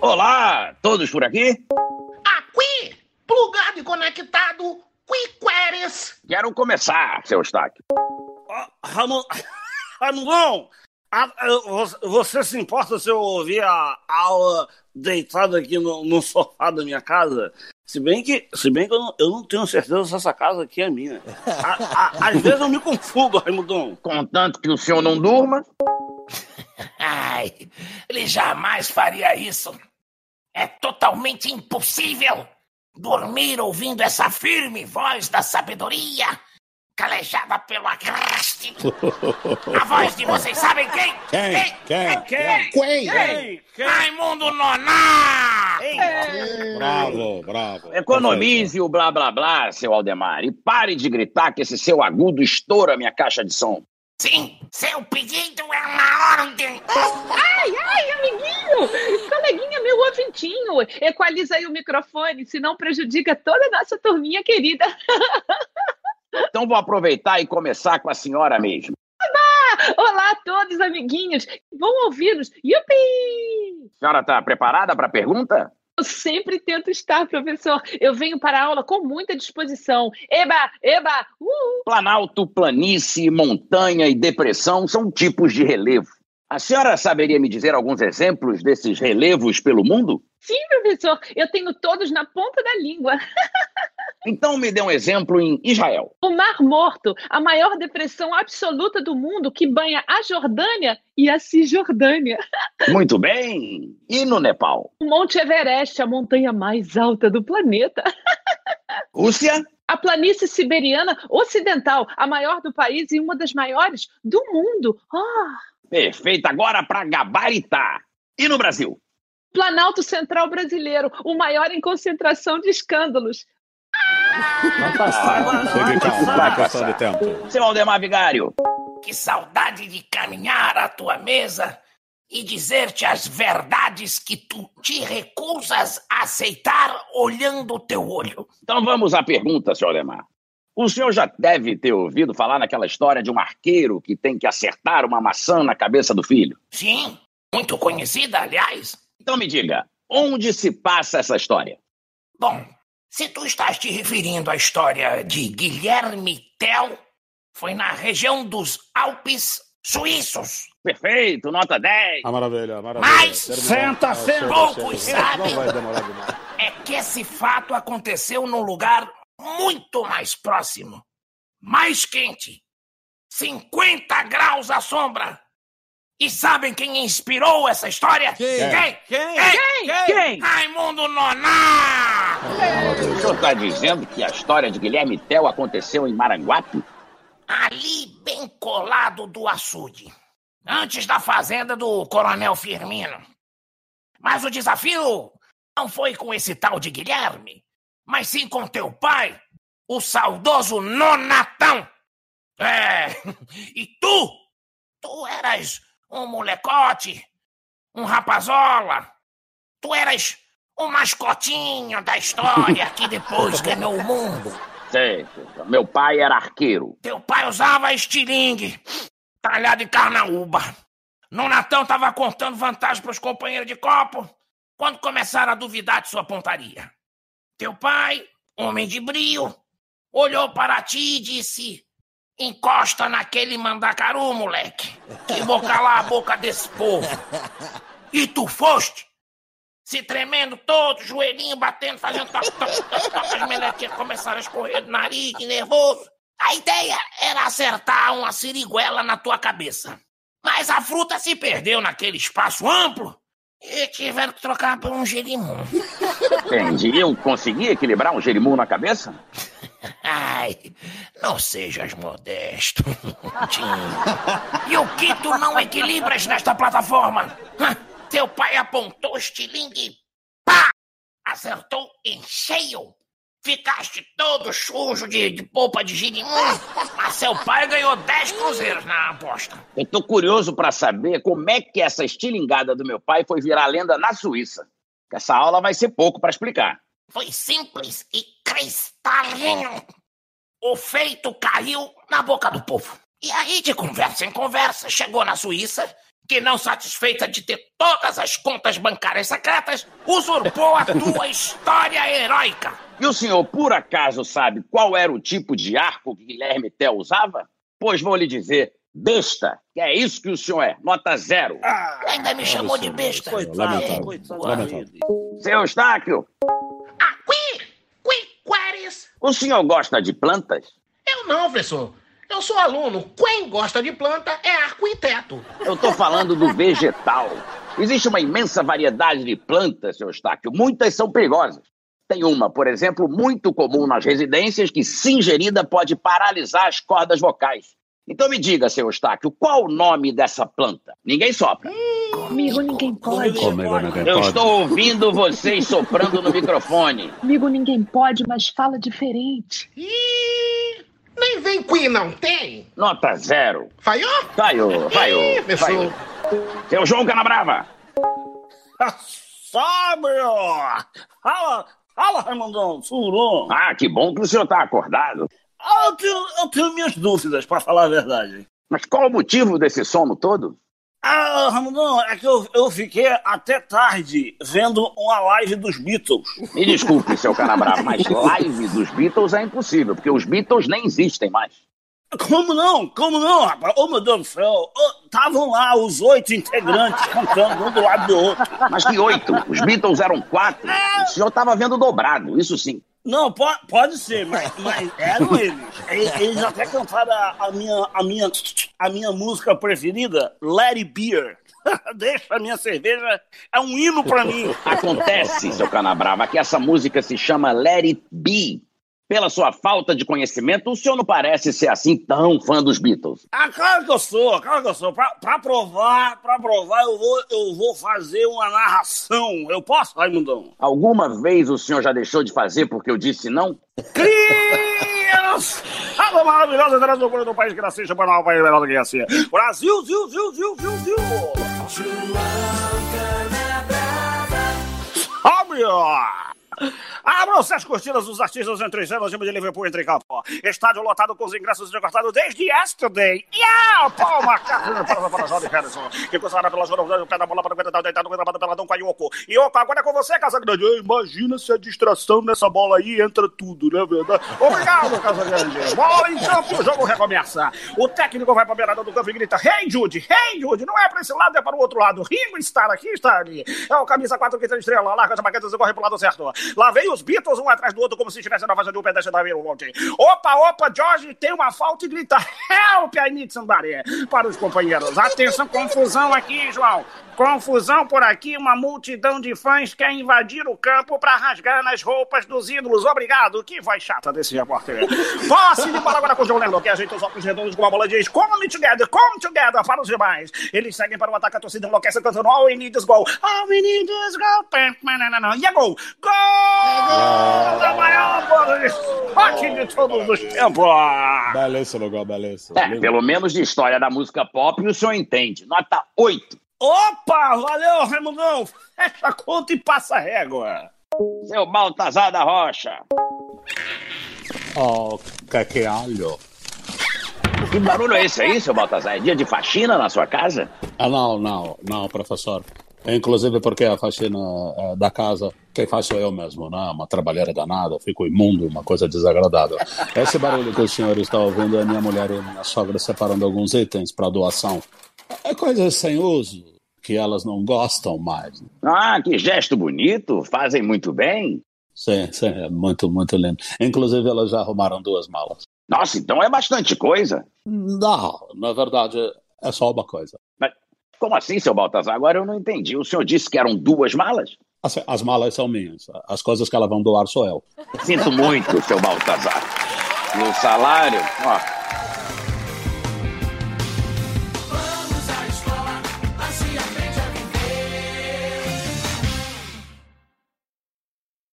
Olá, todos por aqui? Aqui, plugado e conectado, Quiqueres. Quero começar, seu Eustáquio. Ramon... Ramon, você se importa se eu ouvir a aula deitado aqui no, no, sofá da minha casa? Se bem que, se bem que eu, não, eu não tenho certeza se essa casa aqui é minha. A, a, às vezes eu me confundo, Raimundão. Contanto que o senhor não durma. Ai, ele jamais faria isso. É totalmente impossível dormir ouvindo essa firme voz da sabedoria calejada pelo agreste. A voz de vocês sabem quem? Quem? Quem? Quem? Quem? Quem? Quem? Raimundo Noná! Bravo, bravo. Economize o blá blá blá, seu Aldemar, e pare de gritar que esse seu agudo estoura minha caixa de som. Sim, seu pedido é uma ordem. Ai, ai, amiguinho! Coleguinha, meu ouvintinho, equaliza aí o microfone, senão prejudica toda a nossa turminha querida. Então vou aproveitar e começar com a senhora mesmo. Olá a todos, amiguinhos. Vão ouvi-los. Yupi! A senhora está preparada para a pergunta? Eu sempre tento estar, professor. Eu venho para a aula com muita disposição. Eba, eba, uh! Planalto, planície, montanha e depressão são tipos de relevo. A senhora saberia me dizer alguns exemplos desses relevos pelo mundo? Sim, professor. Eu tenho todos na ponta da língua. Então me dê um exemplo em Israel. O Mar Morto, a maior depressão absoluta do mundo que banha a Jordânia e a Cisjordânia. Muito bem. E no Nepal? O Monte Everest, a montanha mais alta do planeta. Rússia? A planície siberiana ocidental, a maior do país e uma das maiores do mundo. Oh. Perfeito. Agora para gabaritar. E no Brasil? Planalto Central Brasileiro, o maior em concentração de escândalos. Vai passar, vai, vai, passar. vai passar de tempo. Seu Aldemar Vigário. Que saudade de caminhar à tua mesa e dizer-te as verdades que tu te recusas a aceitar olhando o teu olho. Então vamos à pergunta, senhor Aldemar. O senhor já deve ter ouvido falar naquela história de um arqueiro que tem que acertar uma maçã na cabeça do filho. Sim, muito conhecida, aliás. Então me diga, onde se passa essa história? Bom, se tu estás te referindo à história de Guilherme Tell, foi na região dos Alpes suíços. Perfeito, nota 10. Ah, maravilha, maravilha. Mas senta, senta, poucos sabem é que esse fato aconteceu num lugar muito mais próximo, mais quente, 50 graus à sombra. E sabem quem inspirou essa história? Quem? Quem? Quem? Quem? Quem? Raimundo Noná! O senhor está dizendo que a história de Guilherme Tell aconteceu em Maranguape? Ali, bem colado do açude. Antes da fazenda do Coronel Firmino. Mas o desafio não foi com esse tal de Guilherme, mas sim com teu pai, o saudoso Nonatão. É, e tu, tu eras um molecote, um rapazola. Tu eras o mascotinho da história que depois ganhou o mundo. Sei, meu pai era arqueiro. Teu pai usava estilingue, talhado em carnaúba. No Natão tava contando vantagem pros companheiros de copo quando começaram a duvidar de sua pontaria. Teu pai, homem de brio, olhou para ti e disse: Encosta naquele mandacaru, moleque, que vou calar a boca desse povo. E tu foste? Se tremendo todo, joelhinho batendo, fazendo toque, toque, toque, toque, as melequinhas começaram a escorrer do nariz, de nervoso. A ideia era acertar uma siriguela na tua cabeça. Mas a fruta se perdeu naquele espaço amplo e tiveram que trocar por um gerimum. Entendi. Eu consegui equilibrar um gerimum na cabeça? Ai, não sejas modesto. e o que tu não equilibras nesta plataforma? Teu pai apontou o estilingue e pá! Acertou em cheio. Ficaste todo sujo de, de polpa de girimum, mas seu pai ganhou 10 cruzeiros na aposta. Eu tô curioso para saber como é que essa estilingada do meu pai foi virar lenda na Suíça. Essa aula vai ser pouco para explicar. Foi simples e cristalino. O feito caiu na boca do povo. E aí, de conversa em conversa, chegou na Suíça que, não satisfeita de ter todas as contas bancárias secretas, usurpou a tua história heróica. E o senhor, por acaso, sabe qual era o tipo de arco que Guilherme Tell usava? Pois vou lhe dizer, besta, que é isso que o senhor é, nota zero. Ah, Ainda me chamou de besta. Coitado, coitado. coitado. Seu Eustáquio. Aqui, Quiquares. O senhor gosta de plantas? Eu não, professor. Eu sou aluno. Quem gosta de planta é arquiteto. Eu estou falando do vegetal. Existe uma imensa variedade de plantas, seu Eustáquio. Muitas são perigosas. Tem uma, por exemplo, muito comum nas residências que, se ingerida, pode paralisar as cordas vocais. Então me diga, seu Eustáquio, qual o nome dessa planta? Ninguém sopra. Comigo ninguém pode. Comigo ninguém Eu pode. estou ouvindo vocês soprando no microfone. Comigo ninguém pode, mas fala diferente. Ih, nem vem Qui, não tem? Nota zero. Falhou? Vaiô, vaiô, Ih, professor. Seu João Canabrava. Fábio! Fala, fala, Raimundão, bom? Ah, que bom que o senhor está acordado. Ah, eu tenho, eu tenho minhas dúvidas, pra falar a verdade. Mas qual o motivo desse sono todo? Ah, Ramondão, é que eu, eu fiquei até tarde vendo uma live dos Beatles. Me desculpe, seu Canabrava, mas live dos Beatles é impossível, porque os Beatles nem existem mais. Como não? Como não, rapaz? Oh, meu Deus do céu. Estavam lá os oito integrantes cantando um do lado do outro. Mas que oito? Os Beatles eram quatro. O senhor estava vendo dobrado, isso sim. Não, pode, pode ser, mas, mas eram eles. Eles, eles até cantaram a, a minha, a, minha, a minha música preferida, It Beer. Deixa a minha cerveja, é um hino pra mim. Acontece, seu Canabrava, que essa música se chama Let It Be. Pela sua falta de conhecimento, o senhor não parece ser assim tão fã dos Beatles. Ah, claro que eu sou, claro que eu sou. Pra, pra provar, pra provar, eu vou, eu vou fazer uma narração. Eu posso, Raimundão? Alguma vez o senhor já deixou de fazer porque eu disse não? Criança! Alô, maravilhosa, atrás do país que nasceu, chama o país melhor do que assim. Brasil, ziu, ziu, ziu, ziu, ziu. Óbvio! Abram-se as cortinas dos artistas entre anos de Liverpool entre campo. Estádio lotado com os ingressos recortados desde yesterday. Yeah! Paul McCartney para para Jorge Harrison. Que cruzará pela jogada do pé da bola para o pé deitado gravado pela Dom Yoko. Yoko, agora é com você, Casagrande. Imagina se a distração nessa bola aí entra tudo, né, verdade? Obrigado, Casagrande. Bola em campo, o jogo recomeça. O técnico vai para a beirada do campo e grita: Hey, Jude! Hey, Jude! Não é para esse lado, é para o outro lado. Ringo está aqui, está ali. É o camisa 4 que tem estrela. Larga as baquetas e corre pro lado certo. Lá vem os Beatles um atrás do outro, como se estivesse na faixa de um pedestre da ontem. Opa, opa, George tem uma falta e grita: Help, I need somebody. Para os companheiros. Atenção, confusão aqui, João. Confusão por aqui, uma multidão de fãs quer invadir o campo para rasgar nas roupas dos ídolos. Obrigado. Que voz chata desse repórter. Posse de bola agora com o João Lendo, que ajeita os óculos redondos com uma bola diz: Come together, come together para os demais. Eles seguem para o ataque, a torcida enlouquece cantando All we need is goal. All we need is goal. E é gol. Gol da maior bola de esporte de todos os tempos. Belíssimo, gol, belíssimo. É, pelo menos de história da música pop o senhor entende. Nota 8. Opa, valeu, Raimundão. Fecha a conta e passa a régua. Seu Baltazar da Rocha. Oh, que que alho. Que barulho é esse aí, seu Baltazar? É dia de faxina na sua casa? Ah, não, não, não, professor. Inclusive porque a faxina eh, da casa, quem faz sou eu mesmo, né? Uma trabalheira danada, fico imundo, uma coisa desagradável. Esse barulho que o senhor está ouvindo é minha mulher e minha sogra separando alguns itens para doação. É coisas sem uso, que elas não gostam mais. Ah, que gesto bonito. Fazem muito bem. Sim, sim, é muito, muito lindo. Inclusive elas já arrumaram duas malas. Nossa, então é bastante coisa. Não, na verdade é só uma coisa. Mas como assim, seu Baltazar? Agora eu não entendi. O senhor disse que eram duas malas? As, as malas são minhas. As coisas que elas vão doar sou eu. Sinto muito, seu Baltazar. O salário? Ó,